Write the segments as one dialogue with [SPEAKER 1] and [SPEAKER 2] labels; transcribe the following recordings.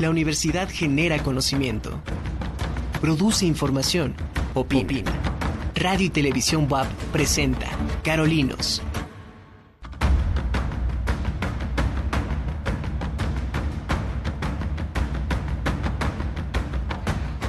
[SPEAKER 1] La universidad genera conocimiento, produce información, opina. Radio y Televisión WAP presenta Carolinos.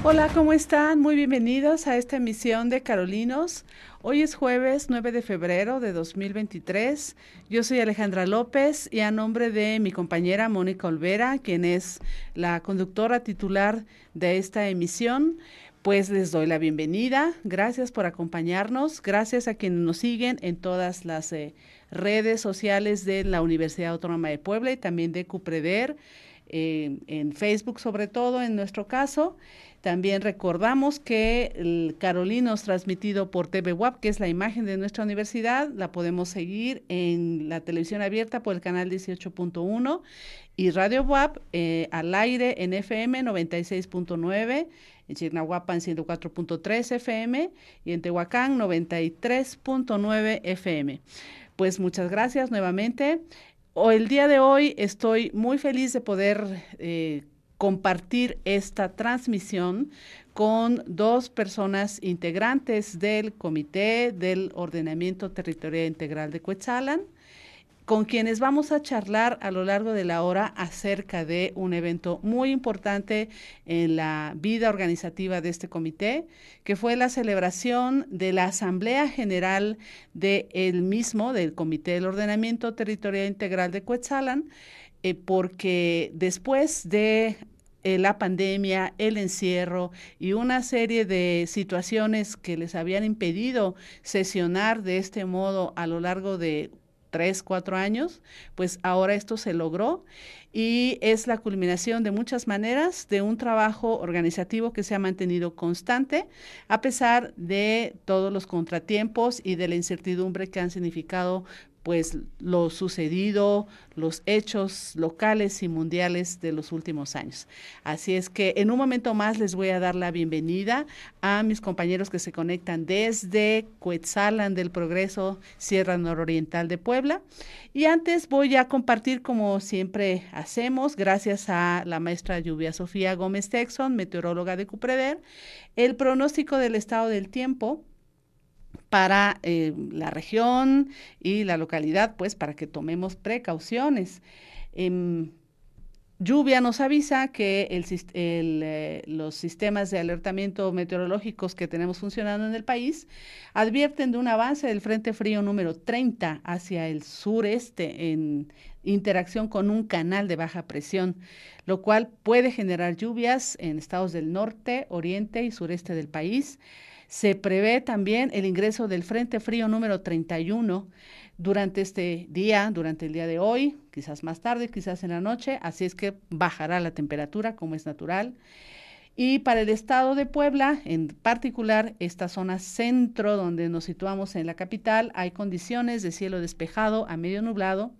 [SPEAKER 2] Hola, ¿cómo están? Muy bienvenidos a esta emisión de Carolinos. Hoy es jueves 9 de febrero de 2023. Yo soy Alejandra López y a nombre de mi compañera Mónica Olvera, quien es la conductora titular de esta emisión, pues les doy la bienvenida. Gracias por acompañarnos. Gracias a quienes nos siguen en todas las eh, redes sociales de la Universidad Autónoma de Puebla y también de Cupreder. Eh, en Facebook sobre todo en nuestro caso también recordamos que el Carolinos transmitido por TV WAP, que es la imagen de nuestra universidad, la podemos seguir en la televisión abierta por el canal 18.1 y Radio WAP eh, al aire en FM 96.9, en Chignahuapan 104.3 FM y en Tehuacán 93.9 FM. Pues muchas gracias nuevamente. O el día de hoy estoy muy feliz de poder eh, compartir esta transmisión con dos personas integrantes del Comité del Ordenamiento Territorial Integral de Cuetzalan, con quienes vamos a charlar a lo largo de la hora acerca de un evento muy importante en la vida organizativa de este comité, que fue la celebración de la Asamblea General del el mismo, del Comité del Ordenamiento Territorial Integral de Cuetzalan, eh, porque después de eh, la pandemia, el encierro y una serie de situaciones que les habían impedido sesionar de este modo a lo largo de tres, cuatro años, pues ahora esto se logró y es la culminación de muchas maneras de un trabajo organizativo que se ha mantenido constante a pesar de todos los contratiempos y de la incertidumbre que han significado pues lo sucedido, los hechos locales y mundiales de los últimos años. Así es que en un momento más les voy a dar la bienvenida a mis compañeros que se conectan desde Cuetzalan del Progreso, Sierra Nororiental de Puebla. Y antes voy a compartir, como siempre hacemos, gracias a la maestra Lluvia Sofía Gómez Texon, meteoróloga de Cupreder, el pronóstico del estado del tiempo para eh, la región y la localidad, pues para que tomemos precauciones. Em, lluvia nos avisa que eh, los sistemas de alertamiento meteorológicos que tenemos funcionando en el país advierten de un avance del Frente Frío número 30 hacia el sureste en interacción con un canal de baja presión, lo cual puede generar lluvias en estados del norte, oriente y sureste del país. Se prevé también el ingreso del Frente Frío número 31 durante este día, durante el día de hoy, quizás más tarde, quizás en la noche, así es que bajará la temperatura como es natural. Y para el estado de Puebla, en particular esta zona centro donde nos situamos en la capital, hay condiciones de cielo despejado a medio nublado,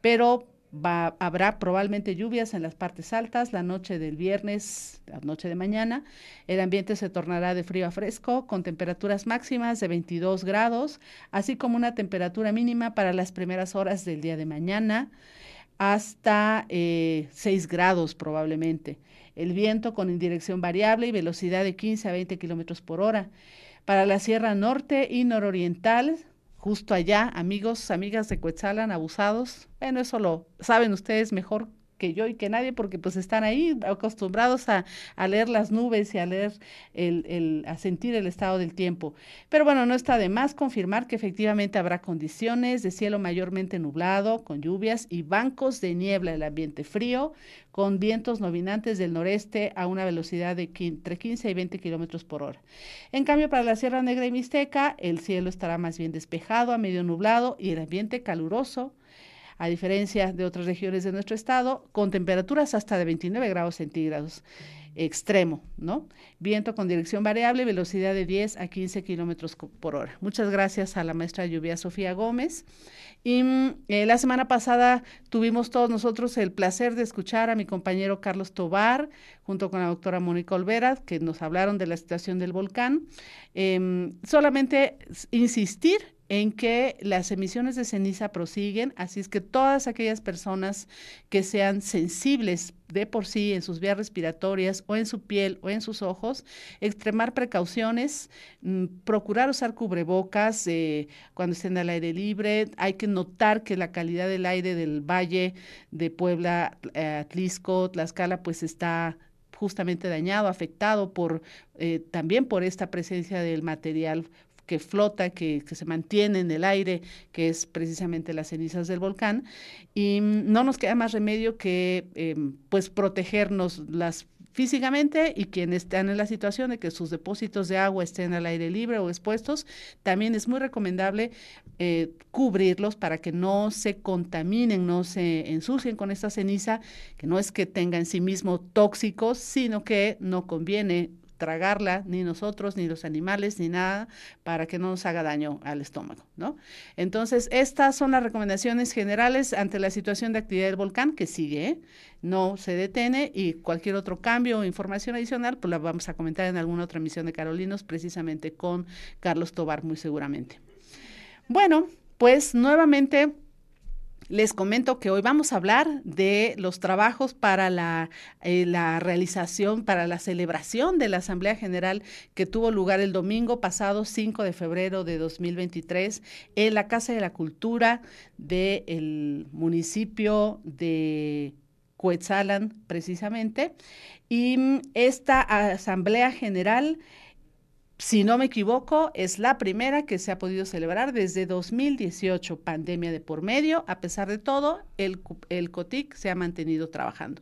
[SPEAKER 2] pero habrá probablemente lluvias en las partes altas la noche del viernes, la noche de mañana. El ambiente se tornará de frío a fresco con temperaturas máximas de 22 grados, así como una temperatura mínima para las primeras horas del día de mañana hasta eh, 6 grados probablemente. El viento con indirección variable y velocidad de 15 a 20 kilómetros por hora. Para la Sierra Norte y Nororiental justo allá, amigos, amigas de Cuetzalan, abusados. Bueno, eso lo saben ustedes mejor que yo y que nadie, porque pues están ahí acostumbrados a, leer las nubes y a leer el, el, a sentir el estado del tiempo. Pero bueno, no está de más confirmar que efectivamente habrá condiciones de cielo mayormente nublado, con lluvias y bancos de niebla, el ambiente frío, con vientos nominantes del noreste a una velocidad de entre 15 y 20 kilómetros por hora. En cambio, para la Sierra Negra y Mixteca, el cielo estará más bien despejado, a medio nublado y el ambiente caluroso a diferencia de otras regiones de nuestro estado, con temperaturas hasta de 29 grados centígrados extremo, ¿no? Viento con dirección variable, velocidad de 10 a 15 kilómetros por hora. Muchas gracias a la maestra Lluvia Sofía Gómez. Y eh, la semana pasada tuvimos todos nosotros el placer de escuchar a mi compañero Carlos Tobar, junto con la doctora Mónica Olvera, que nos hablaron de la situación del volcán. Em, solamente insistir en que las emisiones de ceniza prosiguen, así es que todas aquellas personas que sean sensibles de por sí en sus vías respiratorias o en su piel o en sus ojos, extremar precauciones, mm, procurar usar cubrebocas eh, cuando estén al aire libre. Hay que notar que la calidad del aire del valle de Puebla, eh, Tlaxcala, pues está justamente dañado, afectado por eh, también por esta presencia del material que flota, que, se mantiene en el aire, que es precisamente las cenizas del volcán. Y no nos queda más remedio que em, pues protegernos las físicamente y quienes están en la situación de que sus depósitos de agua estén al aire libre o expuestos, también es muy recomendable eh, cubrirlos para que no se contaminen, no se ensucien con esta ceniza, que no es que tenga en sí mismo tóxicos, sino que no conviene tragarla, ni nosotros, ni los animales, ni nada, para que no nos haga daño al estómago, ¿no? Entonces, estas son las recomendaciones generales ante la situación de actividad del volcán, que sigue, no se detiene, y cualquier otro cambio o información adicional, pues la vamos a comentar en alguna otra emisión de Carolinos, precisamente con Carlos Tobar, muy seguramente. Bueno, pues nuevamente les comento que hoy vamos a hablar de los trabajos para la, eh, la, realización, para la celebración de la Asamblea General que tuvo lugar el domingo pasado, 5 de febrero de 2023, en la Casa de la Cultura del municipio de Coetzalan, precisamente. Y esta Asamblea General si no me equivoco, es la primera que se ha podido celebrar desde 2018, pandemia de por medio. A pesar de todo, el, el COTIC se ha mantenido trabajando.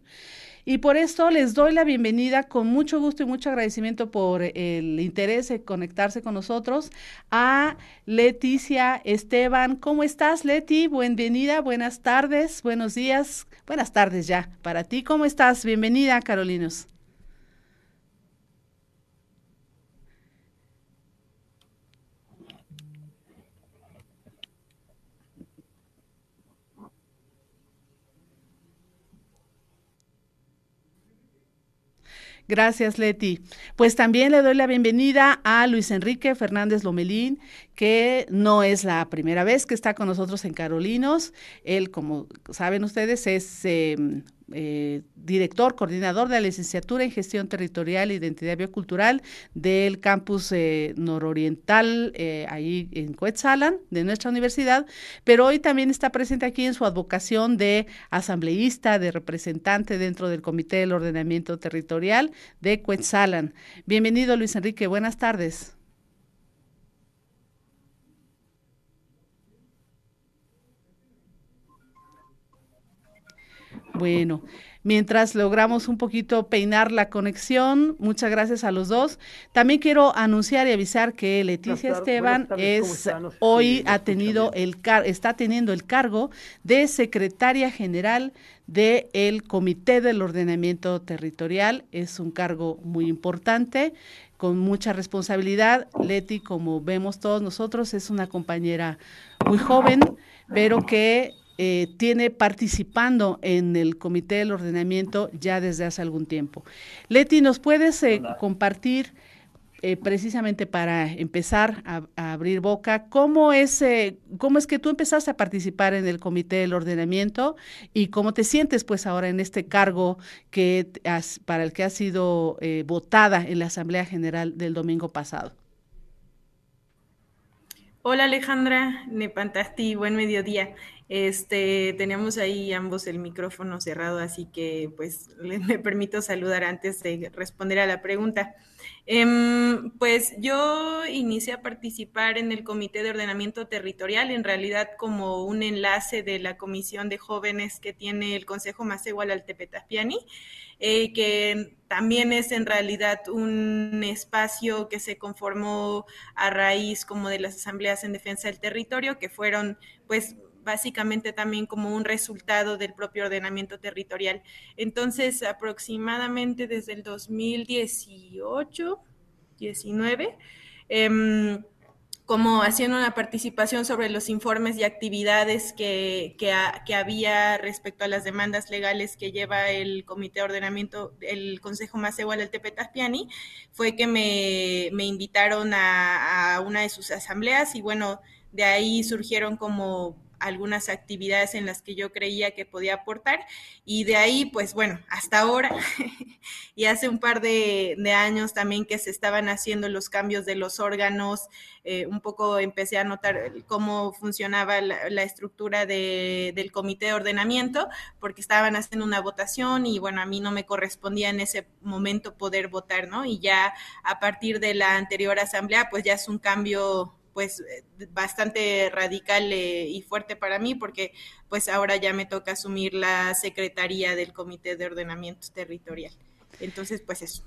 [SPEAKER 2] Y por esto les doy la bienvenida con mucho gusto y mucho agradecimiento por el interés de conectarse con nosotros a Leticia Esteban. ¿Cómo estás, Leti? Bienvenida, buenas tardes, buenos días, buenas tardes ya para ti. ¿Cómo estás? Bienvenida, Carolinos. Gracias, Leti. Pues también le doy la bienvenida a Luis Enrique Fernández Lomelín, que no es la primera vez que está con nosotros en Carolinos. Él, como saben ustedes, es em, eh, director, coordinador de la licenciatura en gestión territorial e identidad biocultural del campus eh, nororiental, eh, ahí en Coetzalan, de nuestra universidad, pero hoy también está presente aquí en su advocación de asambleísta, de representante dentro del Comité del Ordenamiento Territorial de Coetzalan. Bienvenido, Luis Enrique, buenas tardes. Bueno, mientras logramos un poquito peinar la conexión, muchas gracias a los dos. También quiero anunciar y avisar que Leticia Esteban es hoy ha tenido el está teniendo el cargo de secretaria general del Comité del Ordenamiento Territorial. Es un cargo muy importante con mucha responsabilidad. Leti, como vemos todos nosotros, es una compañera muy joven, pero que eh, tiene participando en el Comité del Ordenamiento ya desde hace algún tiempo. Leti, ¿nos puedes eh, compartir eh, precisamente para empezar a, abrir boca, ¿cómo es, ¿cómo es que tú empezaste a participar en el Comité del Ordenamiento y cómo te sientes pues ahora en este cargo que para el que has sido votada en la Asamblea General del domingo pasado?
[SPEAKER 3] Hola Alejandra, Nepantasti, buen mediodía. Este, tenemos ahí ambos el micrófono cerrado, así que pues me permito saludar antes de responder a la pregunta. Em, pues yo inicié a participar en el Comité de Ordenamiento Territorial, en realidad como un enlace de la Comisión de Jóvenes que tiene el Consejo Más Igual al Tepetapiani, eh, que también es en realidad un espacio que se conformó a raíz como de las asambleas en defensa del territorio, que fueron pues básicamente también como un resultado del propio ordenamiento territorial. Entonces, aproximadamente desde el 2018, 19, em, como haciendo una participación sobre los informes y actividades que, que, había respecto a las demandas legales que lleva el Comité de Ordenamiento, el Consejo Más Igual del Tepetaspiani, fue que me, me invitaron a, a, una de sus asambleas y bueno, de ahí surgieron como algunas actividades en las que yo creía que podía aportar y de ahí, pues bueno, hasta ahora y hace un par de, años también que se estaban haciendo los cambios de los órganos, eh, un poco empecé a notar cómo funcionaba la, estructura del comité de ordenamiento, porque estaban haciendo una votación y bueno, a mí no me correspondía en ese momento poder votar, ¿no? Y ya a partir de la anterior asamblea, pues ya es un cambio pues eh, bastante radical eh, y fuerte para mí porque pues ahora ya me toca asumir la secretaría del Comité de Ordenamiento Territorial. Entonces, pues eso.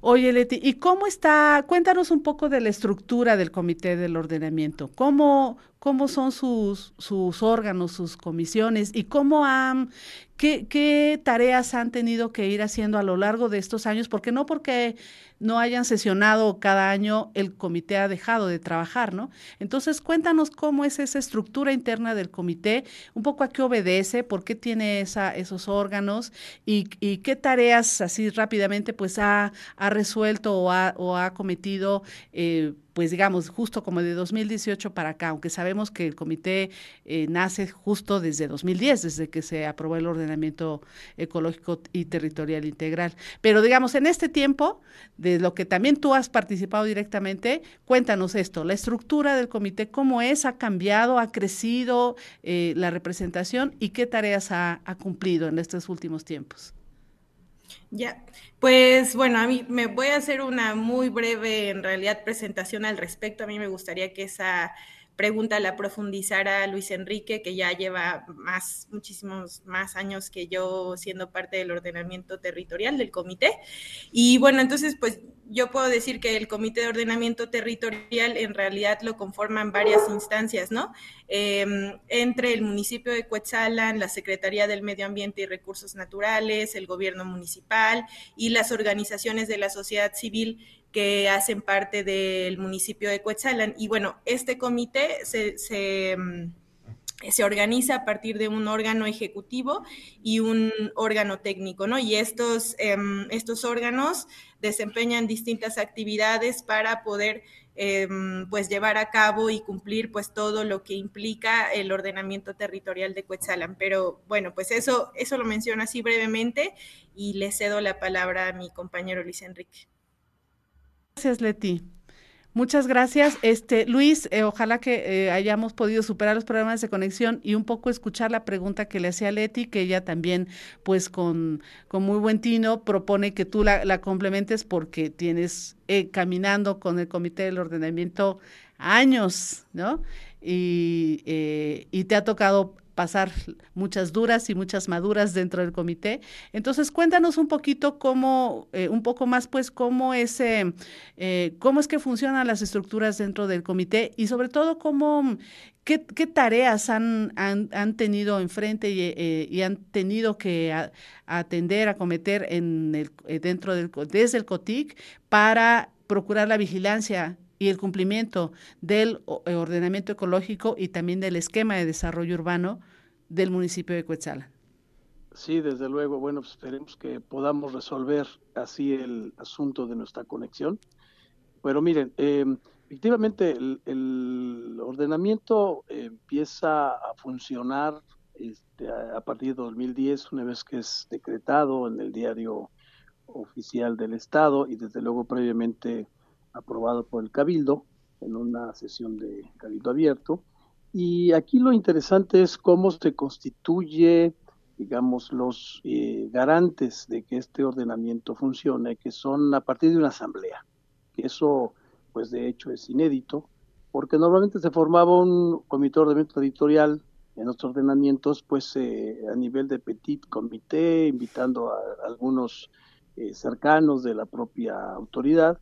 [SPEAKER 2] Oye, Leti, ¿y cómo está? Cuéntanos un poco de la estructura del Comité del Ordenamiento. ¿Cómo, cómo son sus, sus órganos, sus comisiones y cómo han, qué, qué tareas han tenido que ir haciendo a lo largo de estos años? Porque no porque no hayan sesionado cada año, el comité ha dejado de trabajar, ¿no? Entonces, cuéntanos cómo es esa estructura interna del comité, un poco a qué obedece, por qué tiene esa, esos órganos y, qué tareas así rápidamente pues ha, ha resuelto o ha, o ha cometido. Eh, pues digamos, justo como de 2018 para acá, aunque sabemos que el comité eh, nace justo desde 2010, desde que se aprobó el ordenamiento ecológico y territorial integral. Pero digamos, en este tiempo, de lo que también tú has participado directamente, cuéntanos esto, la estructura del comité, cómo es, ha cambiado, ha crecido eh, la representación y qué tareas ha cumplido en estos últimos tiempos.
[SPEAKER 3] Ya, pues bueno, a mí me voy a hacer una muy breve, en realidad, presentación al respecto. A mí me gustaría que esa pregunta la profundizara Luis Enrique, que ya lleva más, muchísimos más años que yo siendo parte del ordenamiento territorial del comité. Y bueno, entonces, pues yo puedo decir que el comité de ordenamiento territorial en realidad lo conforman varias instancias, ¿no? Em, entre el municipio de Cuetzalan, la Secretaría del Medio Ambiente y Recursos Naturales, el gobierno municipal y las organizaciones de la sociedad civil que hacen parte del municipio de Coetzalan. Y bueno, este comité se, mm, se, organiza a partir de un órgano ejecutivo y un órgano técnico, ¿no? Y estos, em, estos órganos desempeñan distintas actividades para poder em, pues llevar a cabo y cumplir pues todo lo que implica el ordenamiento territorial de Coetzalan. Pero bueno, pues eso, eso lo menciono así brevemente y le cedo la palabra a mi compañero Luis Enrique.
[SPEAKER 2] Gracias, Leti. Muchas gracias. Este, Luis, eh, ojalá que eh, hayamos podido superar los problemas de conexión y un poco escuchar la pregunta que le hacía Leti, que ella también, pues con, con muy buen tino, propone que tú la, complementes porque tienes eh, caminando con el Comité del Ordenamiento años, ¿no? Y, y te ha tocado pasar muchas duras y muchas maduras dentro del comité. Entonces, cuéntanos un poquito cómo, eh, un poco más, pues, cómo es, eh, cómo es que funcionan las estructuras dentro del comité y sobre todo cómo, qué, tareas han, han, tenido enfrente y, eh, han tenido que atender, acometer en el, dentro del, desde el COTIC para procurar la vigilancia y el cumplimiento del eh, ordenamiento ecológico y también del esquema de desarrollo urbano del municipio de Cuetzala.
[SPEAKER 4] Sí, desde luego. Bueno, pues esperemos que podamos resolver así el asunto de nuestra conexión. Pero miren, eh, efectivamente el, ordenamiento empieza a funcionar este, a, partir de 2010, una vez que es decretado en el diario oficial del Estado y desde luego previamente aprobado por el Cabildo en una sesión de Cabildo abierto. Y aquí lo interesante es cómo se constituye, digamos, los eh, garantes de que este ordenamiento funcione, que son a partir de una asamblea. Eso, pues de hecho, es inédito, porque normalmente se formaba un comité de ordenamiento editorial en los ordenamientos, pues eh, a nivel de petit comité, invitando a, algunos eh, cercanos de la propia autoridad,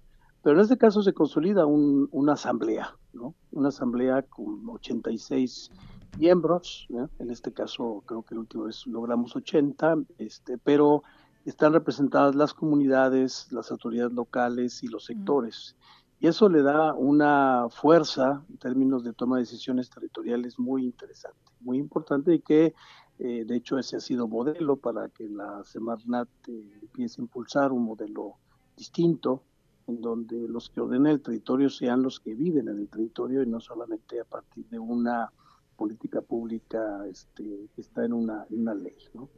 [SPEAKER 4] pero en este caso se consolida una asamblea, ¿no? Una asamblea con 86 miembros, en este caso creo que el último vez logramos 80, este, pero están representadas las comunidades, las autoridades locales y los sectores. Y eso le da una fuerza en términos de toma de decisiones territoriales muy interesante, muy importante y que eh, de hecho ese ha sido modelo para que la Semarnat eh, empiece a impulsar un modelo distinto en donde los que ordenen el territorio sean los que viven en el territorio y no solamente a partir de una política pública este, que está en una, en una ley. ¿no?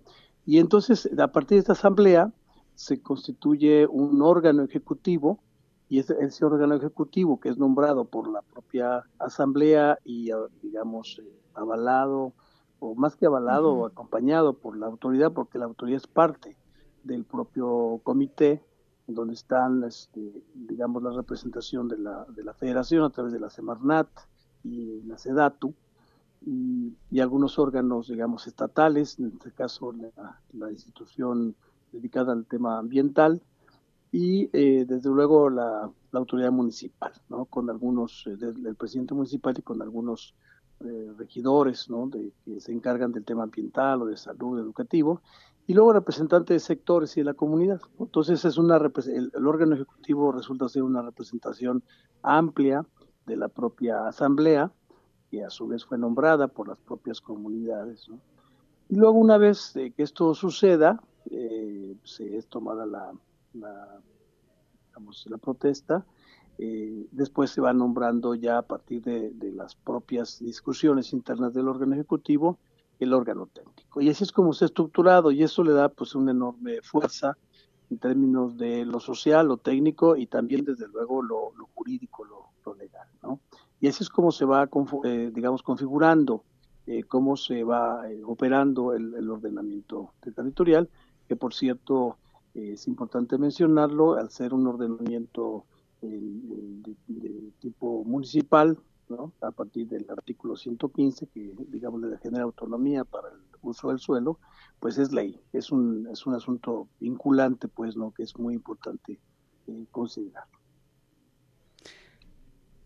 [SPEAKER 4] Y entonces, a partir de esta asamblea, se constituye un órgano ejecutivo y ese, ese, órgano ejecutivo que es nombrado por la propia asamblea y digamos eh, avalado o más que avalado o acompañado por la autoridad porque la autoridad es parte del propio comité donde están este, digamos la representación de la, de la federación a través de la Semarnat y la SEDATU y, algunos órganos digamos estatales en este caso la, institución dedicada al tema ambiental y eh, desde luego la, autoridad municipal, ¿no? con algunos, eh, presidente municipal y con algunos eh, regidores ¿no? que se encargan del tema ambiental o de salud, educativo, y luego representantes de sectores y de la comunidad. Entonces es una el, órgano ejecutivo resulta ser una representación amplia de la propia asamblea, que a su vez fue nombrada por las propias comunidades. Y luego una vez que esto suceda, eh, se es tomada la, la, protesta, eh, después se va nombrando ya a partir de, las propias discusiones internas del órgano ejecutivo el órgano técnico. Y así es como se ha estructurado y eso le da pues una enorme fuerza en términos de lo social, lo técnico y también desde luego lo, jurídico, lo, legal. ¿no? Y así es como se va, eh, digamos, configurando eh, cómo se va eh, operando el, ordenamiento territorial que por cierto es importante mencionarlo, al ser un ordenamiento de, de, tipo municipal, a partir del artículo 115, que digamos le genera autonomía para el uso del suelo, pues es ley, es un, es un asunto vinculante, pues, ¿no? que es muy importante eh, considerar.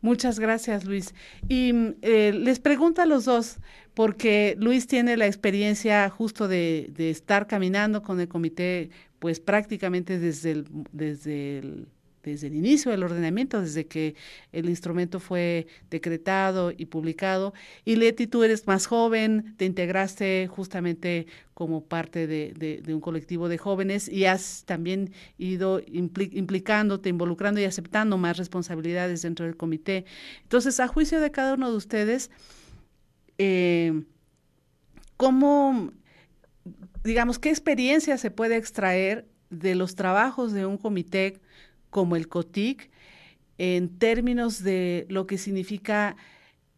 [SPEAKER 2] Muchas gracias, Luis. Y eh, les pregunto a los dos, porque Luis tiene la experiencia justo de, de, estar caminando con el comité, pues prácticamente desde el, desde el desde el inicio del ordenamiento, desde que el instrumento fue decretado y publicado. Y Leti, tú eres más joven, te integraste justamente como parte de, un colectivo de jóvenes y has también ido impli implicándote, involucrando y aceptando más responsabilidades dentro del comité. Entonces, a juicio de cada uno de ustedes, eh, ¿cómo, digamos, qué experiencia se puede extraer de los trabajos de un comité como el COTIC en términos de lo que significa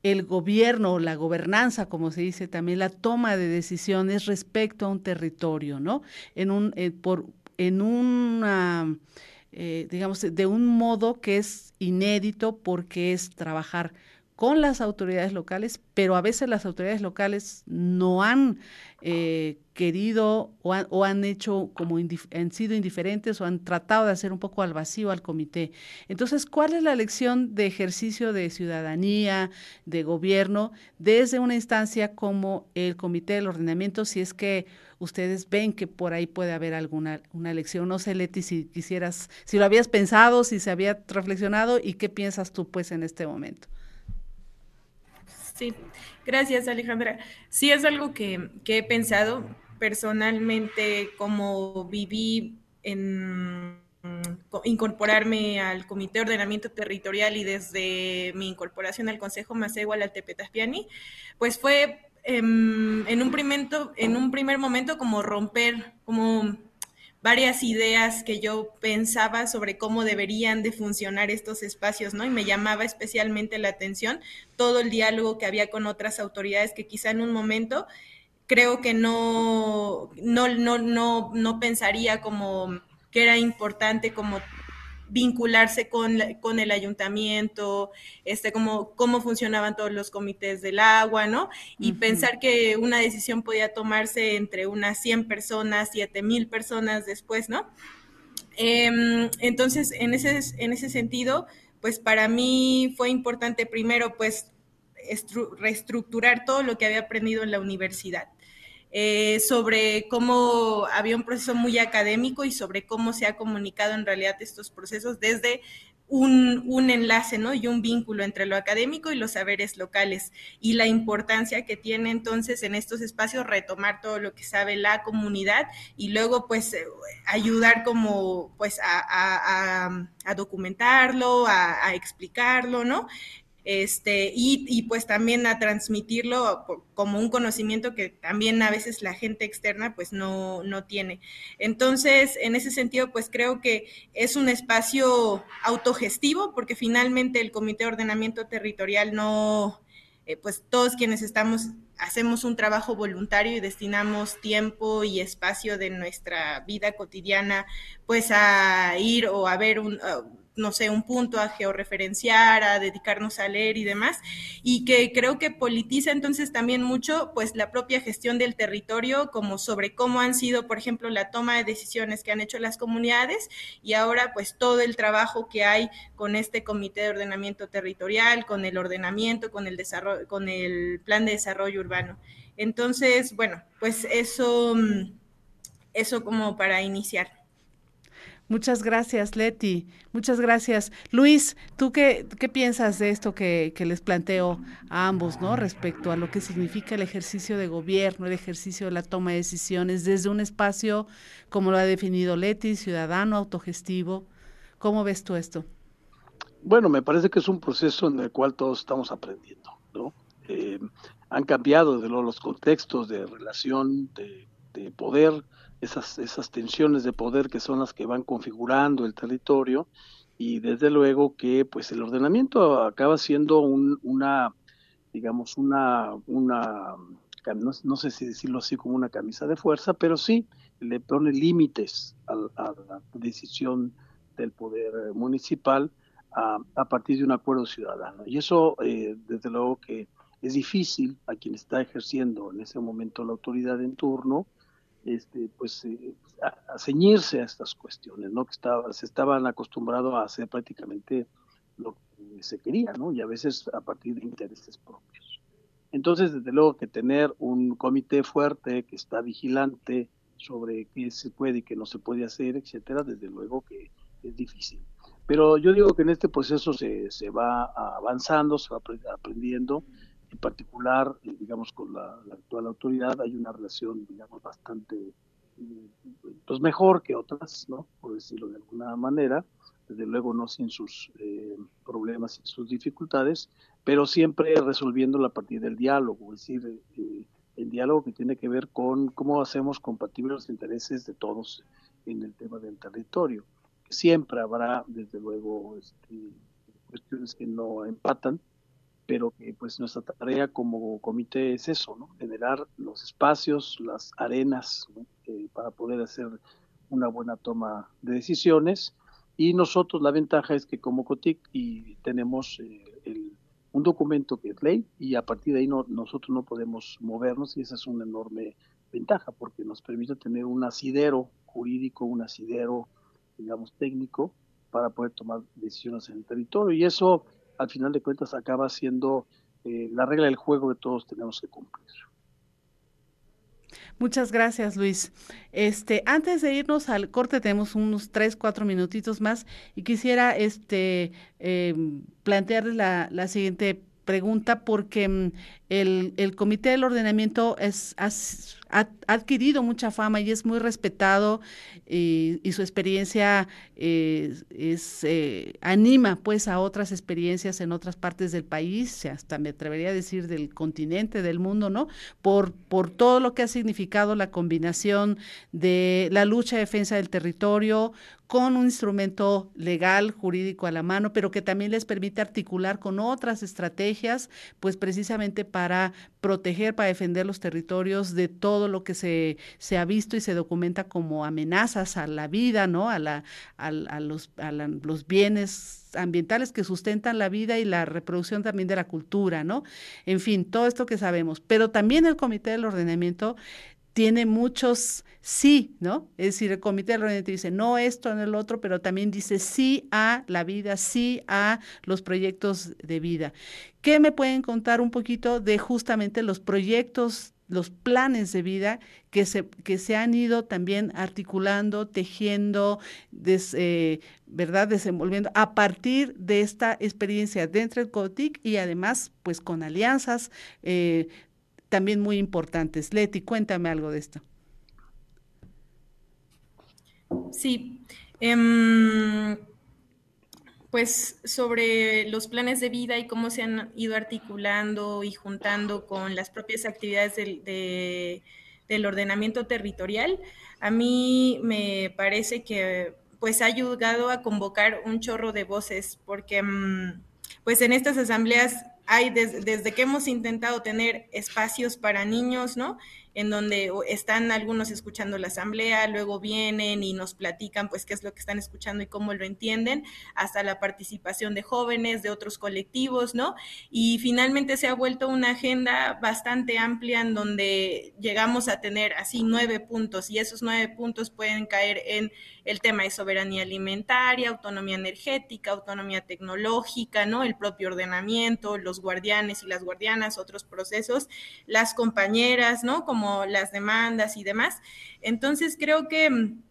[SPEAKER 2] el gobierno, la gobernanza, como se dice también, la toma de decisiones respecto a un territorio, ¿no? En un, eh, por, en una, eh, digamos, de un modo que es inédito porque es trabajar con las autoridades locales, pero a veces las autoridades locales no han eh, querido o han, o han hecho como han sido indiferentes o han tratado de hacer un poco al vacío al comité. Entonces, ¿cuál es la lección de ejercicio de ciudadanía, de gobierno, desde una instancia como el comité del ordenamiento, si es que ustedes ven que por ahí puede haber alguna una lección? No sé, Leti, si quisieras, si lo habías pensado, si se había reflexionado y qué piensas tú pues en este momento.
[SPEAKER 3] Sí, gracias Alejandra. Sí es algo que, que he pensado personalmente, como viví en incorporarme al Comité de Ordenamiento Territorial y desde mi incorporación al Consejo Macegua al Tepetaspiani, pues fue eh, en, un primer, en un primer momento como romper, como varias ideas que yo pensaba sobre cómo deberían de funcionar estos espacios, ¿no? Y me llamaba especialmente la atención todo el diálogo que había con otras autoridades que quizá en un momento creo que no, no, no, no, no pensaría como que era importante como vincularse con, con el ayuntamiento, este, cómo, cómo funcionaban todos los comités del agua, ¿no? Y uh -huh. pensar que una decisión podía tomarse entre unas 100 personas, 7 mil personas después, ¿no? Eh, entonces, en ese, en ese sentido, pues para mí fue importante primero, pues, reestructurar todo lo que había aprendido en la universidad eh, sobre cómo había un proceso muy académico y sobre cómo se ha comunicado en realidad estos procesos desde un, enlace ¿no? y un vínculo entre lo académico y los saberes locales y la importancia que tiene entonces en estos espacios retomar todo lo que sabe la comunidad y luego pues eh, ayudar como pues a, documentarlo, a, explicarlo, ¿no? Este, y, pues también a transmitirlo como un conocimiento que también a veces la gente externa pues no, no tiene. Entonces, en ese sentido, pues creo que es un espacio autogestivo porque finalmente el Comité de Ordenamiento Territorial no, eh, pues todos quienes estamos hacemos un trabajo voluntario y destinamos tiempo y espacio de nuestra vida cotidiana pues a ir o a ver un no sé, un punto a georreferenciar, a dedicarnos a leer y demás, y que creo que politiza entonces también mucho pues la propia gestión del territorio, como sobre cómo han sido, por ejemplo, la toma de decisiones que han hecho las comunidades y ahora pues todo el trabajo que hay con este comité de ordenamiento territorial, con el ordenamiento, con el desarrollo, con el plan de desarrollo urbano. Entonces, bueno, pues eso, mm, eso como para iniciar.
[SPEAKER 2] Muchas gracias, Leti. Muchas gracias. Luis, ¿tú qué, qué piensas de esto que, les planteo a ambos, ¿no? Respecto a lo que significa el ejercicio de gobierno, el ejercicio de la toma de decisiones desde un espacio, como lo ha definido Leti, ciudadano, autogestivo. ¿Cómo ves tú esto?
[SPEAKER 4] Bueno, me parece que es un proceso en el cual todos estamos aprendiendo, ¿no? Eh, han cambiado de los contextos de relación, de, de poder, esas, esas tensiones de poder que son las que van configurando el territorio y desde luego que pues el ordenamiento acaba siendo una, digamos, una, una no, sé si decirlo así como una camisa de fuerza, pero sí le pone límites a, la decisión del poder municipal a, a, partir de un acuerdo ciudadano. Y eso, eh, desde luego que es difícil a quien está ejerciendo en ese momento la autoridad en turno, este, pues eh, a, ceñirse a estas cuestiones, ¿no? Que estaba, se estaban acostumbrados a hacer prácticamente lo que se quería, ¿no? Y a veces a partir de intereses propios. Entonces, desde luego que tener un comité fuerte que está vigilante sobre qué se puede y qué no se puede hacer, etcétera, desde luego que es difícil. Pero yo digo que en este proceso se, se va avanzando, se va aprendiendo, en particular, eh, digamos, con la, actual autoridad hay una relación, digamos, bastante, eh, pues mejor que otras, ¿no? Por decirlo de alguna manera, desde luego no sin sus eh, problemas y sus dificultades, pero siempre resolviéndolo a partir del diálogo, es decir, el diálogo que tiene que ver con cómo hacemos compatibles los intereses de todos en el tema del territorio. Siempre habrá, desde luego, este, cuestiones que no empatan, pero que pues nuestra tarea como comité es eso, ¿no? generar los espacios, las arenas eh, para poder hacer una buena toma de decisiones. Y nosotros la ventaja es que como COTIC y tenemos eh, un documento que es ley y a partir de ahí no, nosotros no podemos movernos y esa es una enorme ventaja porque nos permite tener un asidero jurídico, un asidero digamos técnico para poder tomar decisiones en el territorio. Y eso al final de cuentas acaba siendo eh, la regla del juego que todos tenemos que cumplir.
[SPEAKER 2] Muchas gracias, Luis. Este, antes de irnos al corte, tenemos unos tres, cuatro minutitos más y quisiera este eh, plantearles la, la siguiente pregunta porque mm, el, el, Comité del Ordenamiento es, ha, adquirido mucha fama y es muy respetado y, su experiencia eh, eh, anima pues a otras experiencias en otras partes del país, hasta me atrevería a decir del continente, del mundo, ¿no? Por, por todo lo que ha significado la combinación de la lucha de defensa del territorio con un instrumento legal, jurídico a la mano, pero que también les permite articular con otras estrategias, pues precisamente para proteger, para defender los territorios de todo lo que se, se ha visto y se documenta como amenazas a la vida, ¿no? A, la, a, los, a los bienes ambientales que sustentan la vida y la reproducción también de la cultura, ¿no? En fin, todo esto que sabemos. Pero también el Comité del Ordenamiento tiene muchos sí, ¿no? Es decir, el comité de ordenamiento dice no esto, no el otro, pero también dice sí a la vida, sí a los proyectos de vida. ¿Qué me pueden contar un poquito de justamente los proyectos los planes de vida que se, que se han ido también articulando, tejiendo, eh, ¿verdad? Desenvolviendo a partir de esta experiencia dentro del COTIC y además, pues con alianzas eh, también muy importantes. Leti, cuéntame algo de esto.
[SPEAKER 3] Sí. Em, pues sobre los planes de vida y cómo se han ido articulando y juntando con las propias actividades del, ordenamiento territorial, a mí me parece que pues ha ayudado a convocar un chorro de voces, porque mm, pues en estas asambleas hay desde que hemos intentado tener espacios para niños, ¿no? En donde están algunos escuchando la asamblea, luego vienen y nos platican pues qué es lo que están escuchando y cómo lo entienden, hasta la participación de jóvenes, de otros colectivos, ¿no? Y finalmente se ha vuelto una agenda bastante amplia en donde llegamos a tener así nueve puntos y esos nueve puntos pueden caer en el tema de soberanía alimentaria, autonomía energética, autonomía tecnológica, ¿no? El propio ordenamiento, los guardianes y las guardianas, otros procesos, las compañeras, ¿no? Como las demandas y demás. Entonces creo que mm,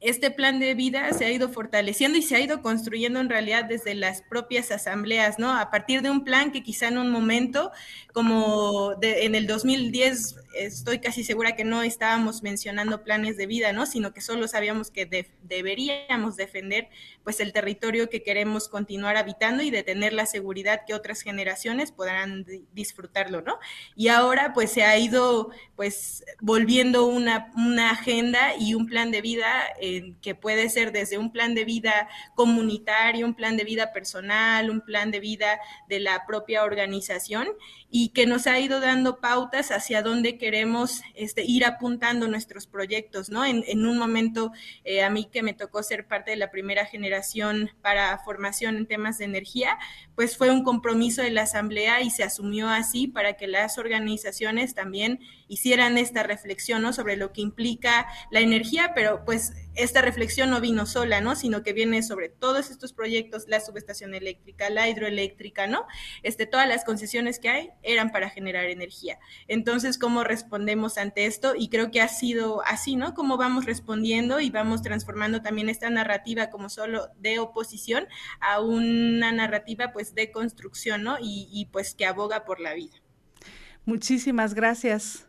[SPEAKER 3] este plan de vida se ha ido fortaleciendo y se ha ido construyendo en realidad desde las propias asambleas, ¿no? A partir de un plan que quizá en un momento, como en el 2010 estoy casi segura que no estábamos mencionando planes de vida, ¿no? Sino que solo sabíamos que deberíamos defender pues el territorio que queremos continuar habitando y de tener la seguridad que otras generaciones podrán disfrutarlo, ¿no? Y ahora pues se ha ido pues volviendo una, una agenda y un plan de vida eh, que puede ser desde un plan de vida comunitario, un plan de vida personal, un plan de vida de la propia organización y que nos ha ido dando pautas hacia dónde queremos este, ir apuntando nuestros proyectos, ¿no? En, un momento, eh, a mí que me tocó ser parte de la primera generación para formación en temas de energía, pues fue un compromiso de la Asamblea y se asumió así para que las organizaciones también hicieran esta reflexión, ¿no? Sobre lo que implica la energía, pero pues esta reflexión no vino sola, ¿no? Sino que viene sobre todos estos proyectos, la subestación eléctrica, la hidroeléctrica, ¿no? Este, todas las concesiones que hay eran para generar energía. Entonces, ¿cómo respondemos ante esto? Y creo que ha sido así, ¿no? Cómo vamos respondiendo y vamos transformando también esta narrativa como solo de oposición a una narrativa, pues, de construcción, ¿no? Y, y pues que aboga por la vida.
[SPEAKER 2] Muchísimas gracias.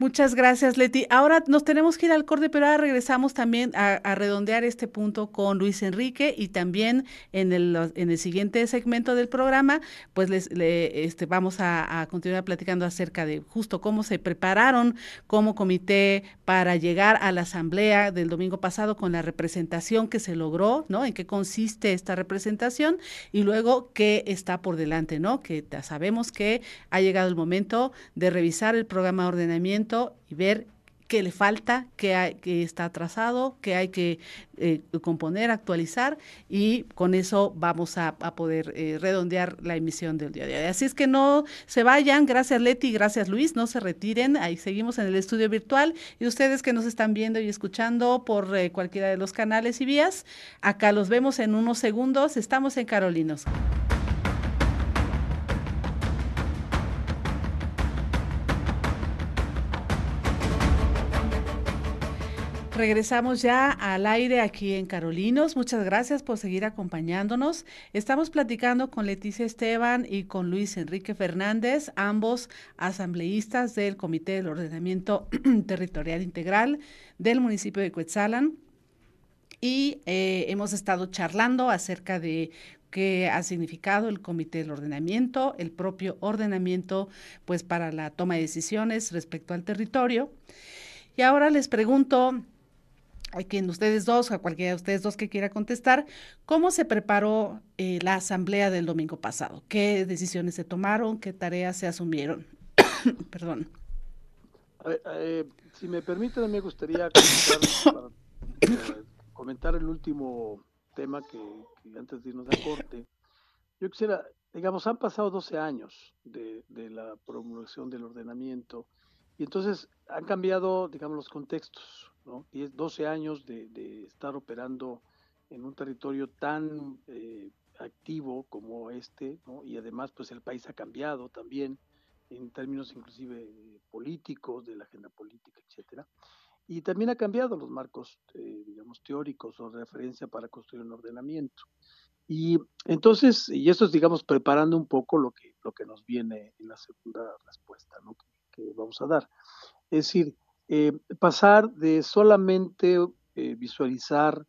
[SPEAKER 2] Muchas gracias, Leti. Ahora nos tenemos que ir al corte, pero ahora regresamos también a, redondear este punto con Luis Enrique y también en el, en el siguiente segmento del programa, pues les, este, vamos a, continuar platicando acerca de justo cómo se prepararon como comité para llegar a la asamblea del domingo pasado con la representación que se logró, ¿no? En qué consiste esta representación y luego qué está por delante, ¿no? Que sabemos que ha llegado el momento de revisar el programa de ordenamiento y ver qué le falta, qué, está atrasado, qué hay que eh, componer, actualizar y con eso vamos a, poder eh, redondear la emisión del día de hoy. Así es que no se vayan, gracias Leti, gracias Luis, no se retiren, ahí seguimos en el estudio virtual. Y ustedes que nos están viendo y escuchando por eh, cualquiera de los canales y vías, acá los vemos en unos segundos, estamos en Carolinos. Regresamos ya al aire aquí en Carolinos. Muchas gracias por seguir acompañándonos. Estamos platicando con Leticia Esteban y con Luis Enrique Fernández, ambos asambleístas del Comité del Ordenamiento Territorial Integral del municipio de Cuetzalan. Y eh, hemos estado charlando acerca de qué ha significado el comité del ordenamiento, el propio ordenamiento, pues para la toma de decisiones respecto al territorio. Y ahora les pregunto, a quien ustedes dos, a cualquiera de ustedes dos que quiera contestar, ¿cómo se preparó eh, la asamblea del domingo pasado? ¿Qué decisiones se tomaron? ¿Qué tareas se asumieron? Perdón.
[SPEAKER 4] Eh, si me permiten, me gustaría comentar, el último tema que, antes de irnos a corte. Yo quisiera, digamos, han pasado 12 años de, de la promulgación del ordenamiento y entonces han cambiado, digamos, los contextos ¿no? 10, 12 años de, estar operando en un territorio tan eh, activo como este, y además pues el país ha cambiado también, en términos inclusive políticos, de la agenda política, etcétera. Y también ha cambiado los marcos, eh, digamos, teóricos o de referencia para construir un ordenamiento. Y entonces, y esto es, digamos, preparando un poco lo que, lo que nos viene en la segunda respuesta ¿no? que, vamos a dar. Es decir, eh, pasar de solamente eh, visualizar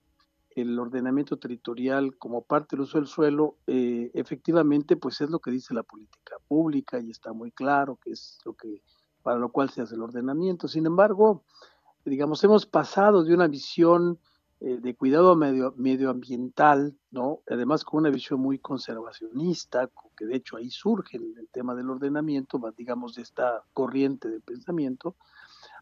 [SPEAKER 4] el ordenamiento territorial como parte del uso del suelo, eh, efectivamente, pues es lo que dice la política pública y está muy claro que es lo que para lo cual se hace el ordenamiento. Sin embargo, digamos, hemos pasado de una visión eh, de cuidado medio, medioambiental, ¿no? Además con una visión muy conservacionista, que de hecho ahí surge el, el tema del ordenamiento, digamos, de esta corriente de pensamiento,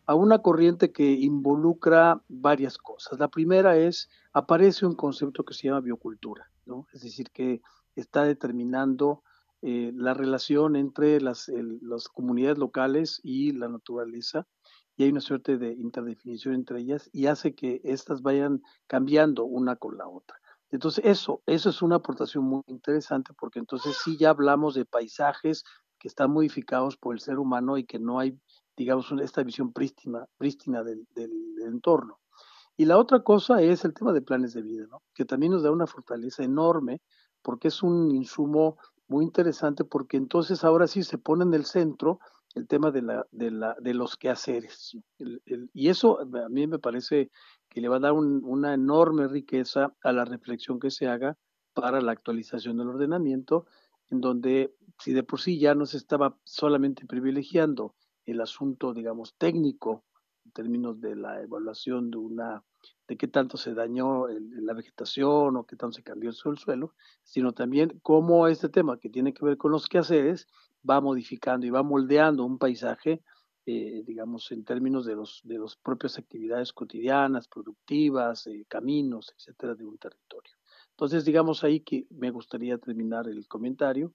[SPEAKER 4] a una corriente que involucra varias cosas. La primera es, aparece un concepto que se llama biocultura, ¿no? Es decir, que está determinando eh, la relación entre las, las comunidades locales y la naturaleza, y hay una suerte de interdefinición entre ellas y hace que éstas vayan cambiando una con la otra. Entonces, eso, eso es una aportación muy interesante porque entonces sí ya hablamos de paisajes que están modificados por el ser humano y que no hay digamos, esta visión prístina, prístina del, entorno. Y la otra cosa es el tema de planes de vida, ¿no? que también nos da una fortaleza enorme porque es un insumo muy interesante porque entonces ahora sí se pone en el centro el tema de, la, de, la, de los quehaceres. y eso a mí me parece que le va a dar una enorme riqueza a la reflexión que se haga para la actualización del ordenamiento, en donde si de por sí ya no se estaba solamente privilegiando el asunto, digamos, técnico en términos de la evaluación de una de qué tanto se dañó la vegetación o qué tanto se cambió el suelo, sino también cómo este tema que tiene que ver con los quehaceres va modificando y va moldeando un paisaje, eh, digamos, en términos de los de las propias actividades cotidianas, productivas, eh, caminos, etcétera, de un territorio. Entonces, digamos ahí que me gustaría terminar el comentario.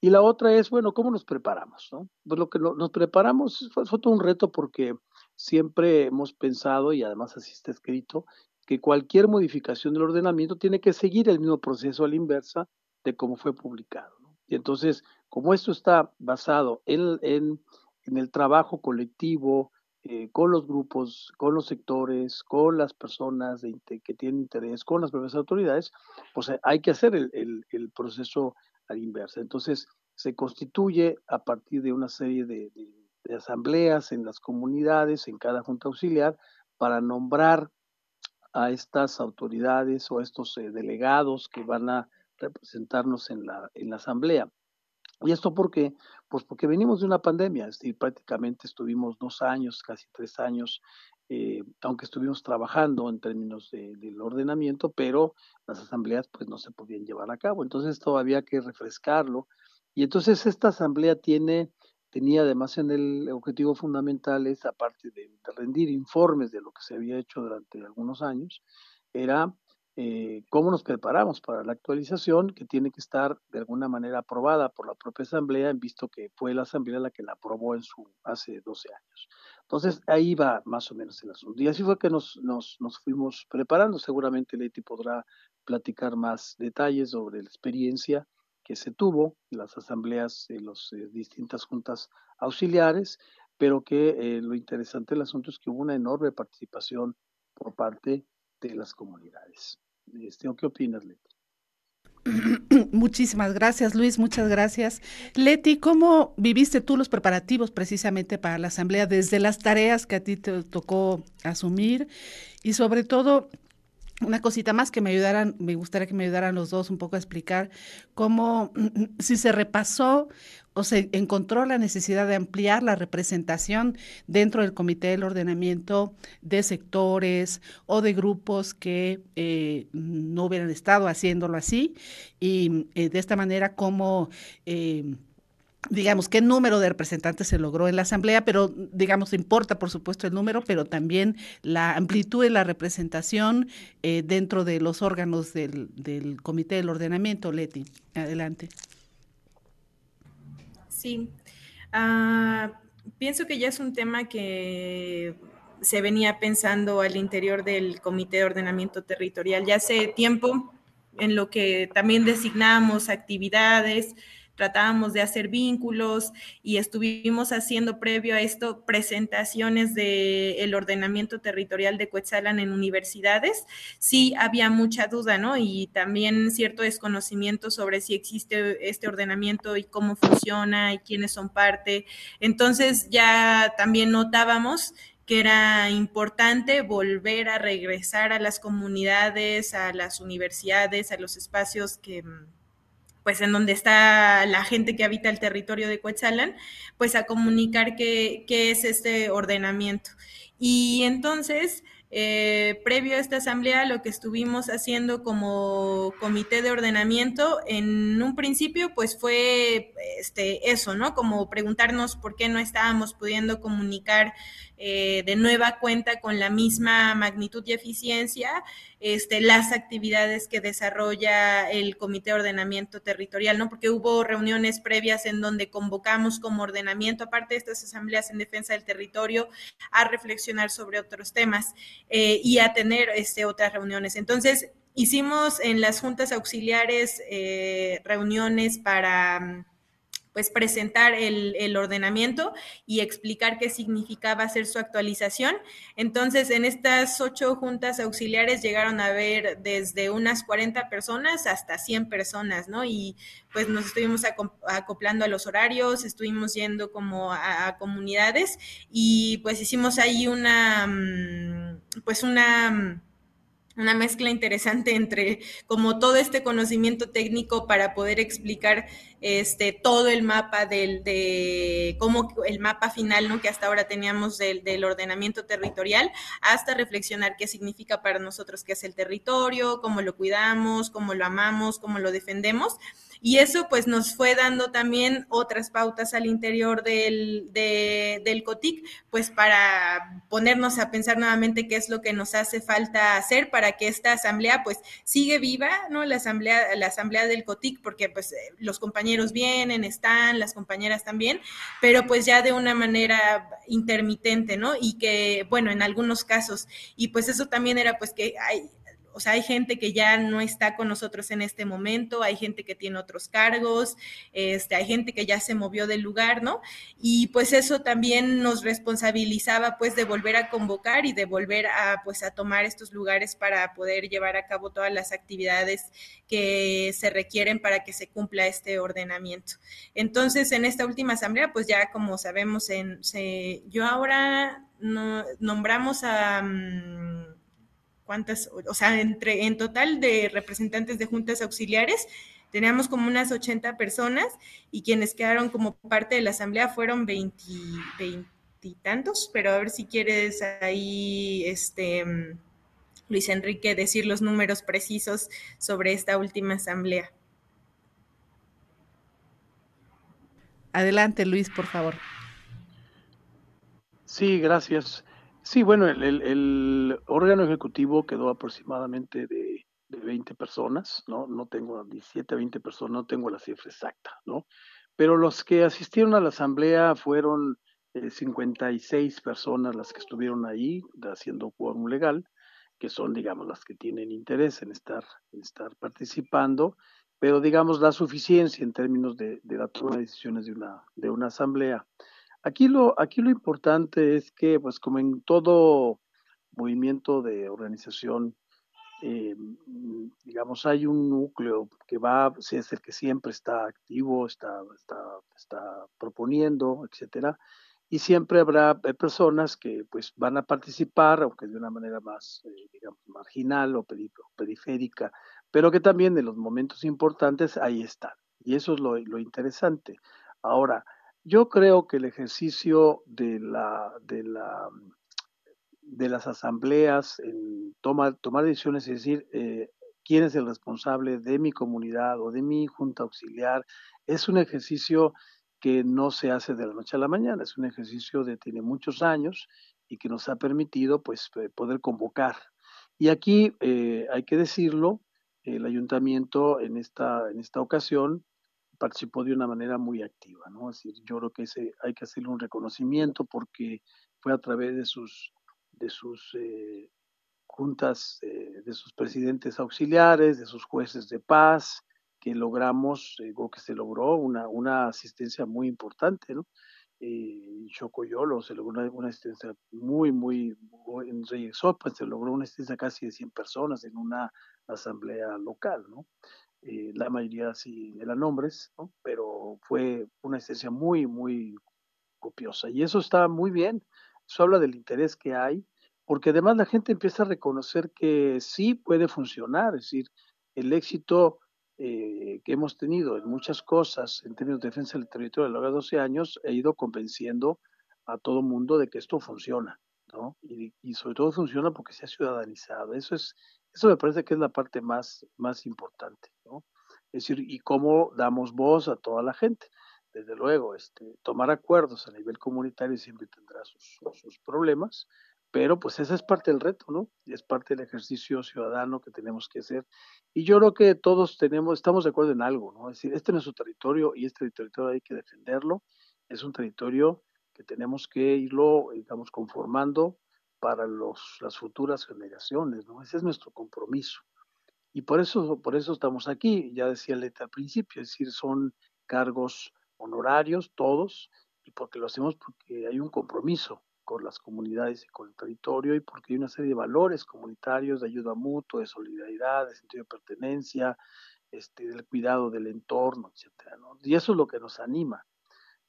[SPEAKER 4] Y la otra es, bueno, ¿cómo nos preparamos? No? Pues lo que nos preparamos fue, todo un reto porque siempre hemos pensado, y además así está escrito, que cualquier modificación del ordenamiento tiene que seguir el mismo proceso a la inversa de cómo fue publicado. Y entonces, como esto está basado en, en el trabajo colectivo, eh, con los grupos, con los sectores, con las personas de, que tienen interés, con las propias autoridades, pues eh, hay que hacer el, proceso al inverso. Entonces, se constituye a partir de una serie de, de, asambleas en las comunidades, en cada junta auxiliar, para nombrar a estas autoridades o a estos eh, delegados que van a representarnos en la, en la asamblea. ¿Y esto por qué? Pues porque venimos de una pandemia, es decir, prácticamente estuvimos dos años, casi tres años, eh, aunque estuvimos trabajando en términos de, del ordenamiento, pero las asambleas pues no se podían llevar a cabo, entonces todavía que refrescarlo. Y entonces esta asamblea tiene, tenía además en el objetivo fundamental, es aparte de rendir informes de lo que se había hecho durante algunos años, era eh, cómo nos preparamos para la actualización, que tiene que estar de alguna manera aprobada por la propia Asamblea, visto que fue la Asamblea la que la aprobó en su hace 12 años. Entonces, ahí va más o menos el asunto. Y así fue que nos, nos, nos fuimos preparando. Seguramente Leti podrá platicar más detalles sobre la experiencia que se tuvo en las asambleas de las eh, distintas juntas auxiliares, pero que eh, lo interesante del asunto es que hubo una enorme participación por parte de las comunidades. Este, ¿Qué opinas, Leti?
[SPEAKER 2] Muchísimas gracias, Luis, muchas gracias. Leti, ¿cómo viviste tú los preparativos precisamente para la asamblea desde las tareas que a ti te tocó asumir y sobre todo una cosita más que me ayudaran, me gustaría que me ayudaran los dos un poco a explicar cómo, si se repasó o se encontró la necesidad de ampliar la representación dentro del Comité del Ordenamiento de sectores o de grupos que eh, no hubieran estado haciéndolo así y eh, de esta manera cómo... Eh, digamos, qué número de representantes se logró en la Asamblea, pero digamos, importa por supuesto el número, pero también la amplitud de la representación eh, dentro de los órganos del, del, Comité del Ordenamiento. Leti, adelante.
[SPEAKER 3] Sí, uh, pienso que ya es un tema que se venía pensando al interior del Comité de Ordenamiento Territorial ya hace tiempo, en lo que también designamos actividades, tratábamos de hacer vínculos y estuvimos haciendo previo a esto presentaciones del ordenamiento territorial de Coetzalan en universidades, sí había mucha duda, ¿no? Y también cierto desconocimiento sobre si existe este ordenamiento y cómo funciona y quiénes son parte. Entonces ya también notábamos que era importante volver a regresar a las comunidades, a las universidades, a los espacios que pues en donde está la gente que habita el territorio de Coetzalan, pues a comunicar qué, qué es este ordenamiento. Y entonces, eh, previo a esta asamblea, lo que estuvimos haciendo como comité de ordenamiento, en un principio, pues fue este, eso, ¿no? Como preguntarnos por qué no estábamos pudiendo comunicar eh, de nueva cuenta con la misma magnitud y eficiencia este, las actividades que desarrolla el Comité de Ordenamiento Territorial, ¿no? Porque hubo reuniones previas en donde convocamos como ordenamiento, aparte de estas asambleas en defensa del territorio, a reflexionar sobre otros temas eh, y a tener este, otras reuniones. Entonces, hicimos en las juntas auxiliares eh, reuniones para pues presentar el, ordenamiento y explicar qué significaba hacer su actualización. Entonces, en estas ocho juntas auxiliares llegaron a ver desde unas 40 personas hasta 100 personas, ¿no? Y pues nos estuvimos acoplando a los horarios, estuvimos yendo como a, comunidades y pues hicimos ahí una, mm, pues una mm, una mezcla interesante entre como todo este conocimiento técnico para poder explicar este todo el mapa del de cómo el mapa final ¿no? que hasta ahora teníamos del, del, ordenamiento territorial hasta reflexionar qué significa para nosotros qué es el territorio, cómo lo cuidamos, cómo lo amamos, cómo lo defendemos. Y eso pues nos fue dando también otras pautas al interior del, del COTIC, pues para ponernos a pensar nuevamente qué es lo que nos hace falta hacer para que esta asamblea pues sigue viva, ¿no? La asamblea, la asamblea del COTIC, porque pues los compañeros vienen, están, las compañeras también, pero pues ya de una manera intermitente, ¿no? Y que, bueno, en algunos casos, y pues eso también era pues que hay, o sea, hay gente que ya no está con nosotros en este momento, hay gente que tiene otros cargos, este, hay gente que ya se movió del lugar, ¿no? Y pues eso también nos responsabilizaba pues de volver a convocar y de volver a pues a tomar estos lugares para poder llevar a cabo todas las actividades que se requieren para que se cumpla este ordenamiento. Entonces, en esta última asamblea, pues ya como sabemos, en, yo ahora no, nombramos a... Mm, cuántas, o sea, entre, en total de representantes de juntas auxiliares, teníamos como unas 80 personas y quienes quedaron como parte de la asamblea fueron 20, tantos, pero a ver si quieres ahí, este, Luis Enrique, decir los números precisos sobre esta última asamblea.
[SPEAKER 2] Adelante, Luis, por favor.
[SPEAKER 4] Sí, gracias. Sí, bueno, el, órgano ejecutivo quedó aproximadamente de, de, 20 personas, ¿no? No tengo 17, 20 personas, no tengo la cifra exacta, ¿no? Pero los que asistieron a la asamblea fueron 56 eh, personas las que estuvieron ahí haciendo quórum legal, que son, digamos, las que tienen interés en estar, en estar participando, pero, digamos, la suficiencia en términos de, de la toma de decisiones de una, de una asamblea. Aquí lo, importante es que, pues como en todo movimiento de organización, eh, digamos, hay un núcleo que va, es el que siempre está activo, está, proponiendo, etcétera, y siempre habrá eh, personas que pues van a participar, aunque de una manera más, eh, marginal o periférica, pero que también en los momentos importantes ahí están. Y eso es lo interesante. Ahora, yo creo que el ejercicio de, la, de, la, de las asambleas, en tomar, tomar decisiones, es decir, eh, quién es el responsable de mi comunidad o de mi junta auxiliar, es un ejercicio que no se hace de la noche a la mañana, es un ejercicio que tiene muchos años y que nos ha permitido pues, poder convocar. Y aquí eh, hay que decirlo, el ayuntamiento en esta, en esta ocasión participó de una manera muy activa, ¿no? Es decir, yo creo que ese, hay que hacerle un reconocimiento porque fue a través de sus, de sus eh, juntas, eh, de sus presidentes auxiliares, de sus jueces de paz, que logramos, digo que se logró una, una asistencia muy importante, ¿no? Eh, Chocoyolo se logró una, asistencia muy, muy, en Sopa se logró una asistencia casi de 100 personas en una asamblea local, ¿no? Eh, la mayoría sí eran hombres, ¿no? Pero fue una asistencia muy, muy copiosa. Y eso está muy bien, eso habla del interés que hay, porque además la gente empieza a reconocer que sí puede funcionar, es decir, el éxito eh, que hemos tenido en muchas cosas en términos de defensa del territorio a lo largo de 12 años, he ido convenciendo a todo mundo de que esto funciona, ¿no? Y, sobre todo funciona porque se ha ciudadanizado. Eso es, eso me parece que es la parte más, más importante, ¿no? Es decir, y cómo damos voz a toda la gente. Desde luego, este, tomar acuerdos a nivel comunitario siempre tendrá sus, sus problemas, pero pues esa es parte del reto, ¿no? Y es parte del ejercicio ciudadano que tenemos que hacer. Y yo creo que todos tenemos, estamos de acuerdo en algo, ¿no? Es decir, este es nuestro territorio y este territorio hay que defenderlo. Es un territorio que tenemos que irlo, digamos, conformando para las futuras generaciones, ¿no? Ese es nuestro compromiso. Y por eso, por eso estamos aquí, ya decía Leta al principio, es decir, son cargos honorarios todos, y porque lo hacemos porque hay un compromiso con las comunidades y con el territorio y porque hay una serie de valores comunitarios de ayuda mutua, de solidaridad, de sentido de pertenencia, este, del cuidado del entorno, etcétera, Y eso es lo que nos anima.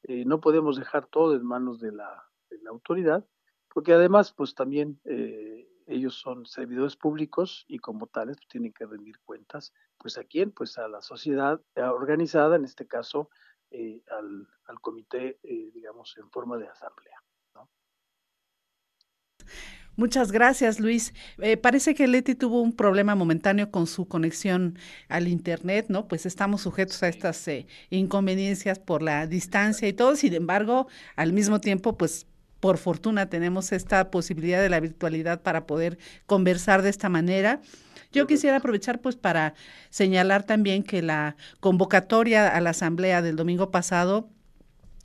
[SPEAKER 4] Eh, no podemos dejar todo en manos de la, autoridad, porque además, pues también eh, ellos son servidores públicos y como tales pues, tienen que rendir cuentas, pues a quién, pues a la sociedad organizada, en este caso eh, al, al, comité, digamos, en forma de asamblea.
[SPEAKER 2] Muchas gracias, Luis. Eh, parece que Leti tuvo un problema momentáneo con su conexión al Internet, ¿no? Pues estamos sujetos a estas eh, inconveniencias por la distancia y todo. Sin embargo, al mismo tiempo, pues por fortuna tenemos esta posibilidad de la virtualidad para poder conversar de esta manera. Yo quisiera aprovechar pues para señalar también que la convocatoria a la asamblea del domingo pasado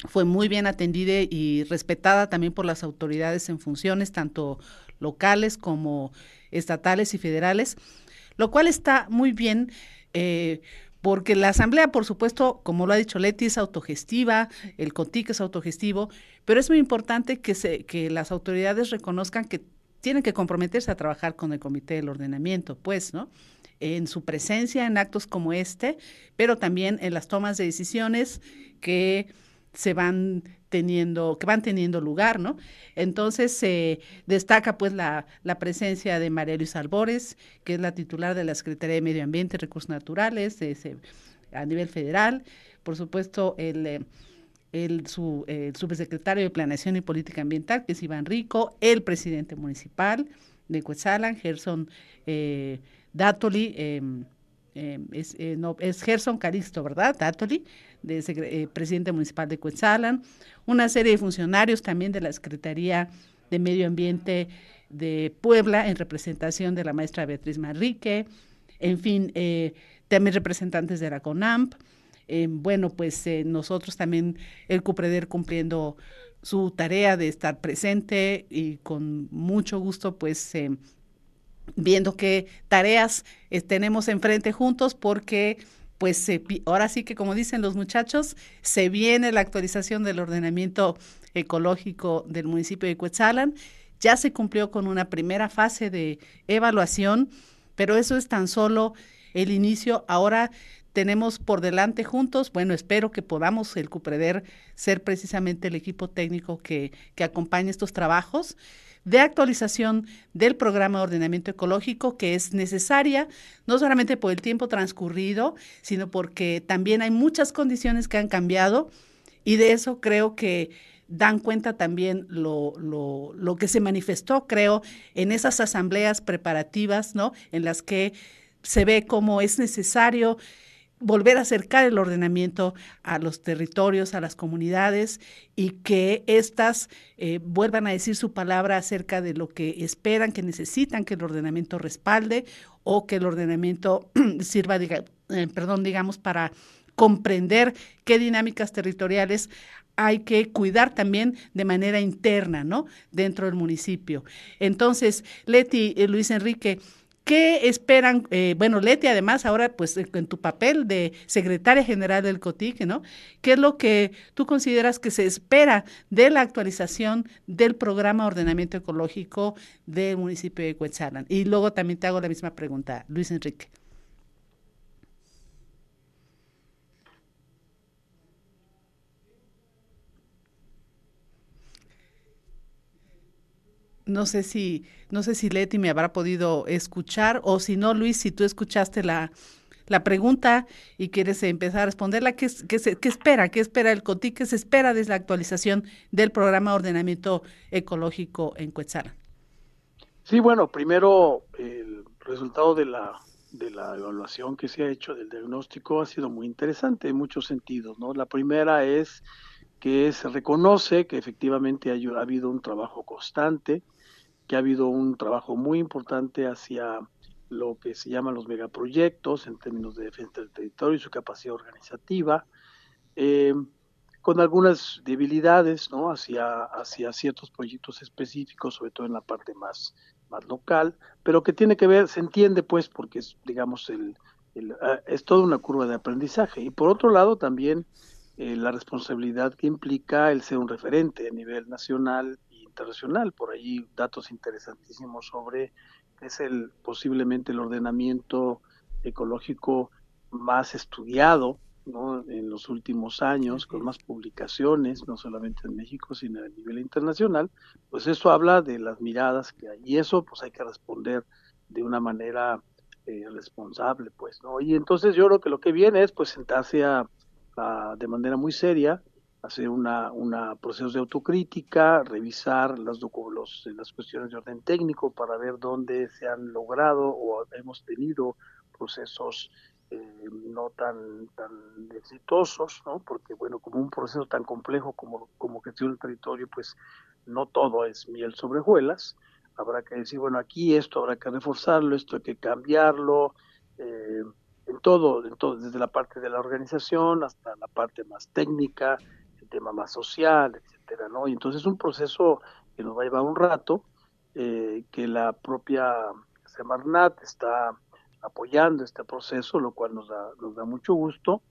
[SPEAKER 2] fue muy bien atendida y respetada también por las autoridades en funciones, tanto locales como estatales y federales, lo cual está muy bien. Eh, porque la asamblea, por supuesto, como lo ha dicho Leti, es autogestiva, el CONTIC es autogestivo, pero es muy importante que, que las autoridades reconozcan que tienen que comprometerse a trabajar con el Comité del Ordenamiento, pues, ¿no? En su presencia en actos como este, pero también en las tomas de decisiones que se van teniendo, que van teniendo lugar, ¿no? Entonces se destaca pues la, presencia de María Luisa Albores, que es la titular de la Secretaría de Medio Ambiente y Recursos Naturales a nivel federal, por supuesto el, el, su, subsecretario de Planeación y Política Ambiental, que es Iván Rico, el presidente municipal de Cuetzalan, Gerson eh, Datoli, em, em, es, eh, no, es Gerson Caristo, ¿verdad? Datoli, de eh, presidente municipal de Cuetzalan, una serie de funcionarios también de la Secretaría de Medio Ambiente de Puebla en representación de la maestra Beatriz Manrique, en fin, eh, también representantes de la CONAMP. Eh, bueno, pues nosotros también, el CUPREDER cumpliendo su tarea de estar presente y con mucho gusto, pues viendo qué tareas tenemos enfrente juntos, porque pues ahora sí que como dicen los muchachos, se viene la actualización del ordenamiento ecológico del municipio de Cuetzalan. Ya se cumplió con una primera fase de evaluación, pero eso es tan solo el inicio. Ahora tenemos por delante juntos, bueno, espero que podamos el CUPREDER ser precisamente el equipo técnico que, que acompañe estos trabajos de actualización del programa de ordenamiento ecológico que es necesaria, no solamente por el tiempo transcurrido, sino porque también hay muchas condiciones que han cambiado y de eso creo que dan cuenta también lo, lo, lo que se manifestó, creo, en esas asambleas preparativas, ¿no? En las que se ve cómo es necesario volver a acercar el ordenamiento a los territorios, a las comunidades y que éstas eh, vuelvan a decir su palabra acerca de lo que esperan, que necesitan que el ordenamiento respalde o que el ordenamiento sirva, eh, perdón, digamos, para comprender qué dinámicas territoriales hay que cuidar también de manera interna, ¿no? Dentro del municipio. Entonces, Leti, eh, Luis Enrique, ¿Qué esperan? Eh, bueno, Leti, además, ahora pues en tu papel de secretaria general del COTIC, ¿no? ¿Qué es lo que tú consideras que se espera de la actualización del programa de ordenamiento ecológico del municipio de Cuetzalan? Y luego también te hago la misma pregunta, Luis Enrique. No sé si, no sé si Leti me habrá podido escuchar o si no, Luis, si tú escuchaste la, la pregunta y quieres empezar a responderla, ¿qué, qué, qué espera? ¿Qué espera el COTI? ¿Qué se espera desde la actualización del programa de ordenamiento ecológico en Cuetzala?
[SPEAKER 4] Sí, bueno, primero el resultado de la, de la evaluación que se ha hecho del diagnóstico ha sido muy interesante en muchos sentidos, ¿no? La primera es que se reconoce que efectivamente ha habido un trabajo constante, que ha habido un trabajo muy importante hacia lo que se llaman los megaproyectos en términos de defensa del territorio y su capacidad organizativa, eh, con algunas debilidades ¿no? hacia, hacia ciertos proyectos específicos, sobre todo en la parte más, más local, pero que tiene que ver, se entiende pues, porque es, digamos, el, ah, es toda una curva de aprendizaje. Y por otro lado, también eh, la responsabilidad que implica el ser un referente a nivel nacional internacional. Por ahí datos interesantísimos sobre es el posiblemente el ordenamiento ecológico más estudiado ¿no? en los últimos años, con más publicaciones, no solamente en México, sino a nivel internacional, pues eso habla de las miradas que hay. Y eso pues hay que responder de una manera eh, responsable, pues, ¿no? Y entonces yo creo que lo que viene es pues sentarse a, a de manera muy seria hacer una, una proceso de autocrítica, revisar las, los, las cuestiones de orden técnico para ver dónde se han logrado o hemos tenido procesos eh, no tan, tan exitosos, ¿no? porque bueno, como un proceso tan complejo como, como gestión del territorio, pues no todo es miel sobre hojuelas, habrá que decir, bueno, aquí esto habrá que reforzarlo, esto hay que cambiarlo, eh, en todo, en todo, desde la parte de la organización hasta la parte más técnica, tema más social, etcétera, ¿no? Y entonces es un proceso que nos va a llevar un rato, eh, que la propia Semarnat está apoyando este proceso, lo cual nos da, nos da mucho gusto,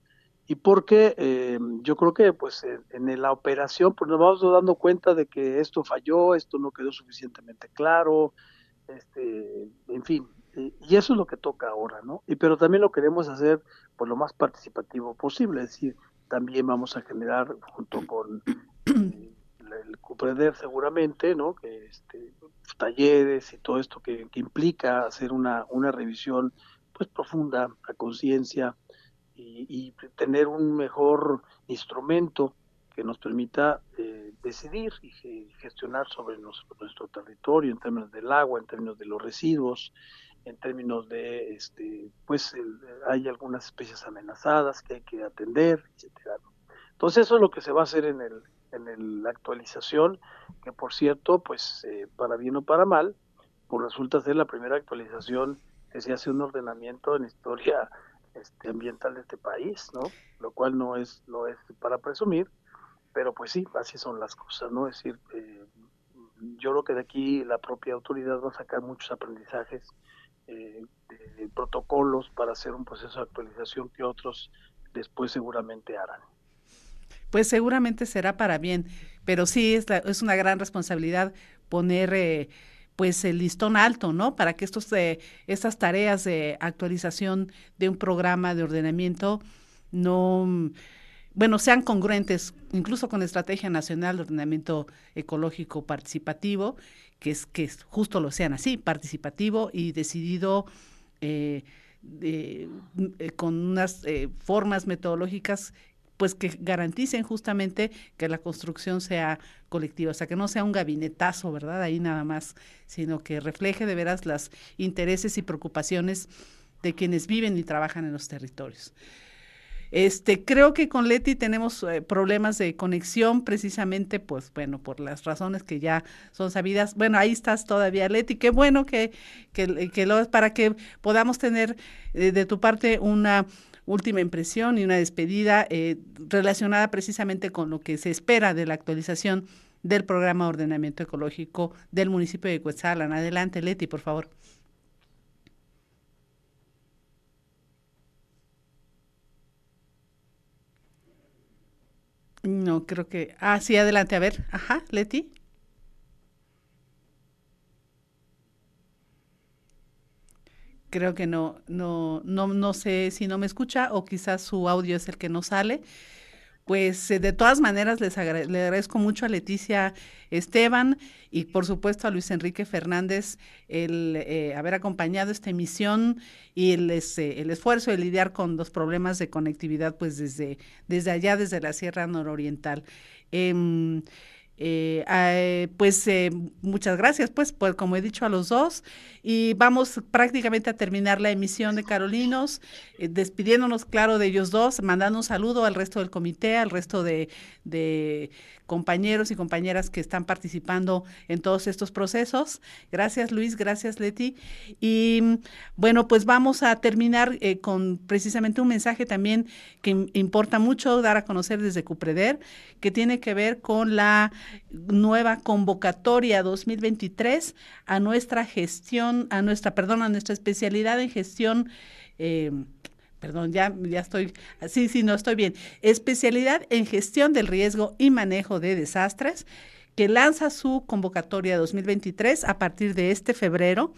[SPEAKER 4] y porque eh, yo creo que pues en, la operación pues nos vamos dando cuenta de que esto falló, esto no quedó suficientemente claro, este, en fin, y eso es lo que toca ahora, ¿no? Y pero también lo queremos hacer por lo más participativo posible, es decir, también vamos a generar junto con eh, el CUPREDER seguramente, ¿no? Que este, talleres y todo esto que, implica hacer una, una revisión pues profunda a conciencia y, tener un mejor instrumento que nos permita eh, decidir y gestionar sobre nuestro territorio en términos del agua, en términos de los residuos, en términos de, este, pues hay algunas especies amenazadas que hay que atender, etcétera. Entonces eso es lo que se va a hacer en el en la actualización, que por cierto, pues eh, para bien o para mal, pues resulta ser la primera actualización que se hace un ordenamiento en historia este, ambiental de este país, ¿no? Lo cual no es no es para presumir, pero pues sí, así son las cosas, ¿no? Es decir, eh, yo creo que de aquí la propia autoridad va a sacar muchos aprendizajes eh, de protocolos para hacer un proceso de actualización que otros después seguramente harán.
[SPEAKER 2] Pues seguramente será para bien, pero sí es, es una gran responsabilidad poner eh, pues el listón alto, ¿no? Para que estos eh, estas tareas de actualización de un programa de ordenamiento no bueno, sean congruentes incluso con la Estrategia Nacional de Ordenamiento Ecológico Participativo, que es que justo lo sean así, participativo y decidido eh, eh, con unas eh, formas metodológicas pues que garanticen justamente que la construcción sea colectiva, o sea, que no sea un gabinetazo, ¿verdad? Ahí nada más, sino que refleje de veras los intereses y preocupaciones de quienes viven y trabajan en los territorios. Este, creo que con Leti tenemos eh, problemas de conexión precisamente, pues bueno, por las razones que ya son sabidas. Bueno, ahí estás todavía, Leti. Qué bueno que, que, que lo para que podamos tener eh, de tu parte una última impresión y una despedida eh, relacionada precisamente con lo que se espera de la actualización del programa de ordenamiento ecológico del municipio de Cuetzalan. Adelante, Leti, por favor. No, creo que. Ah, sí, adelante. A ver. Ajá, Leti. Creo que no, no, no, no sé si no me escucha o quizás su audio es el que no sale. Pues eh, de todas maneras les le agradezco mucho a Leticia Esteban y por supuesto a Luis Enrique Fernández el eh, haber acompañado esta emisión y el, el esfuerzo de lidiar con los problemas de conectividad pues desde, desde allá, desde la Sierra Nororiental. Em, eh, eh, pues eh, muchas gracias, pues, pues, como he dicho a los dos, y vamos prácticamente a terminar la emisión de Carolinos, despidiéndonos, claro, de ellos dos, mandando un saludo al resto del comité, al resto de compañeros y compañeras que están participando en todos estos procesos. Gracias Luis, gracias Leti. Y bueno, pues vamos a terminar eh, con precisamente un mensaje también que importa mucho dar a conocer desde Cupreder, que tiene que ver con la nueva convocatoria 2023 a nuestra gestión, a nuestra, perdón, a nuestra especialidad en gestión. Eh, perdón, ya, ya estoy, sí, sí, no estoy bien, especialidad en gestión del riesgo y manejo de desastres, que lanza su convocatoria 2023 a partir de este febrero,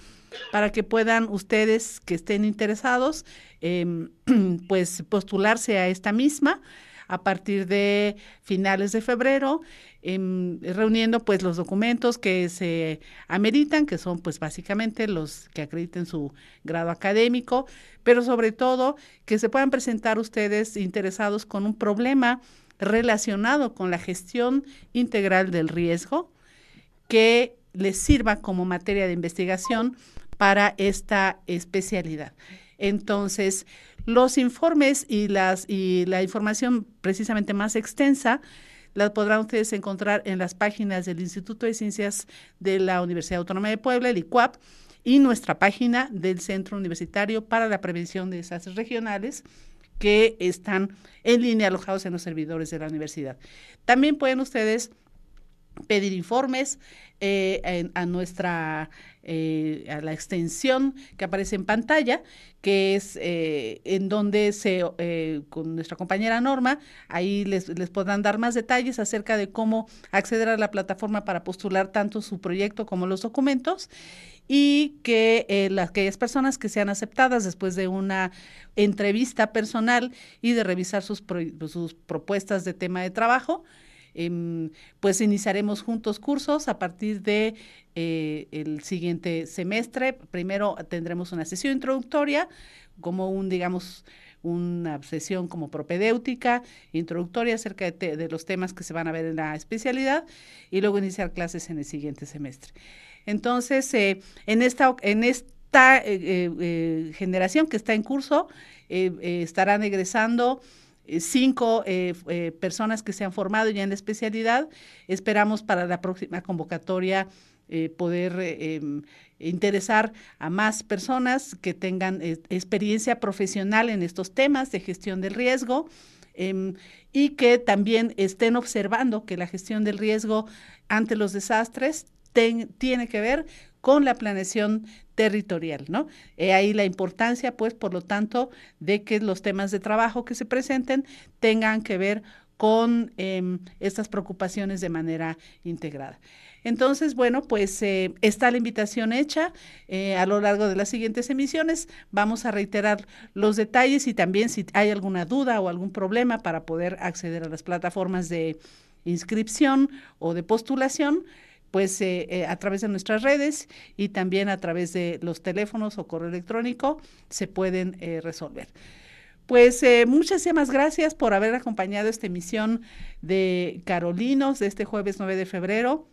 [SPEAKER 2] para que puedan ustedes que estén interesados, em, pues postularse a esta misma a partir de finales de febrero, em, reuniendo pues los documentos que se ameritan, que son pues básicamente los que acrediten su grado académico, pero sobre todo que se puedan presentar ustedes interesados con un problema relacionado con la gestión integral del riesgo que les sirva como materia de investigación para esta especialidad. Entonces, los informes y, las, y la información precisamente más extensa la podrán ustedes encontrar en las páginas del Instituto de Ciencias de la Universidad Autónoma de Puebla, el ICUAP, y nuestra página del Centro Universitario para la Prevención de Desastres Regionales, que están en línea alojados en los servidores de la universidad. También pueden ustedes pedir informes eh, a nuestra eh, a la extensión que aparece en pantalla, que es eh, en donde se, con nuestra compañera Norma, ahí les, les, podrán dar más detalles acerca de cómo acceder a la plataforma para postular tanto su proyecto como los documentos y que las, aquellas personas que sean aceptadas después de una entrevista personal y de revisar sus, sus propuestas de tema de trabajo, Em, pues iniciaremos juntos cursos a partir de eh, el siguiente semestre. Primero tendremos una sesión introductoria, como un, digamos, una sesión como propedéutica, introductoria acerca de, los temas que se van a ver en la especialidad y luego iniciar clases en el siguiente semestre. Entonces, eh, en esta, en esta eh, generación que está en curso, estarán egresando cinco eh, eh, personas que se han formado ya en la especialidad. Esperamos para la próxima convocatoria poder em, interesar a más personas que tengan experiencia profesional en estos temas de gestión del riesgo em, y que también estén observando que la gestión del riesgo ante los desastres tiene que ver con la planeación territorial, ¿no? ahí la importancia, pues, por lo tanto, de que los temas de trabajo que se presenten tengan que ver con em, estas preocupaciones de manera integrada. Entonces, bueno, pues eh, está la invitación hecha. Eh, a lo largo de las siguientes emisiones vamos a reiterar los detalles y también si hay alguna duda o algún problema para poder acceder a las plataformas de inscripción o de postulación, pues eh, eh, a través de nuestras redes y también a través de los teléfonos o correo electrónico se pueden eh, resolver. Pues muchísimas gracias por haber acompañado esta emisión de Carolinos de este jueves 9 de febrero.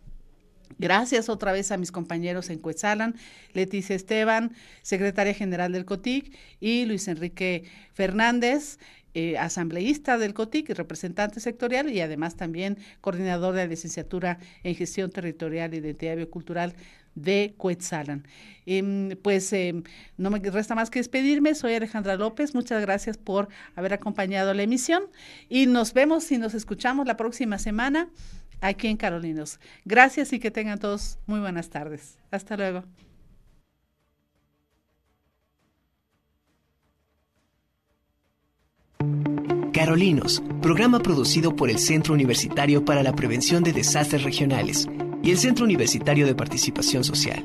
[SPEAKER 2] Gracias otra vez a mis compañeros en Cuetzalan, Leticia Esteban, secretaria general del COTIC, y Luis Enrique Fernández, eh, asambleísta del COTIC, representante sectorial y además también coordinador de la licenciatura en gestión territorial y identidad biocultural de Coetzalan. Em, pues em, no me resta más que despedirme, soy Alejandra López, muchas gracias por haber acompañado la emisión y nos vemos y nos escuchamos la próxima semana aquí en Carolinos. Gracias y que tengan todos muy buenas tardes. Hasta luego.
[SPEAKER 1] Carolinos, programa producido por el Centro Universitario para la Prevención de Desastres Regionales y el Centro Universitario de Participación Social.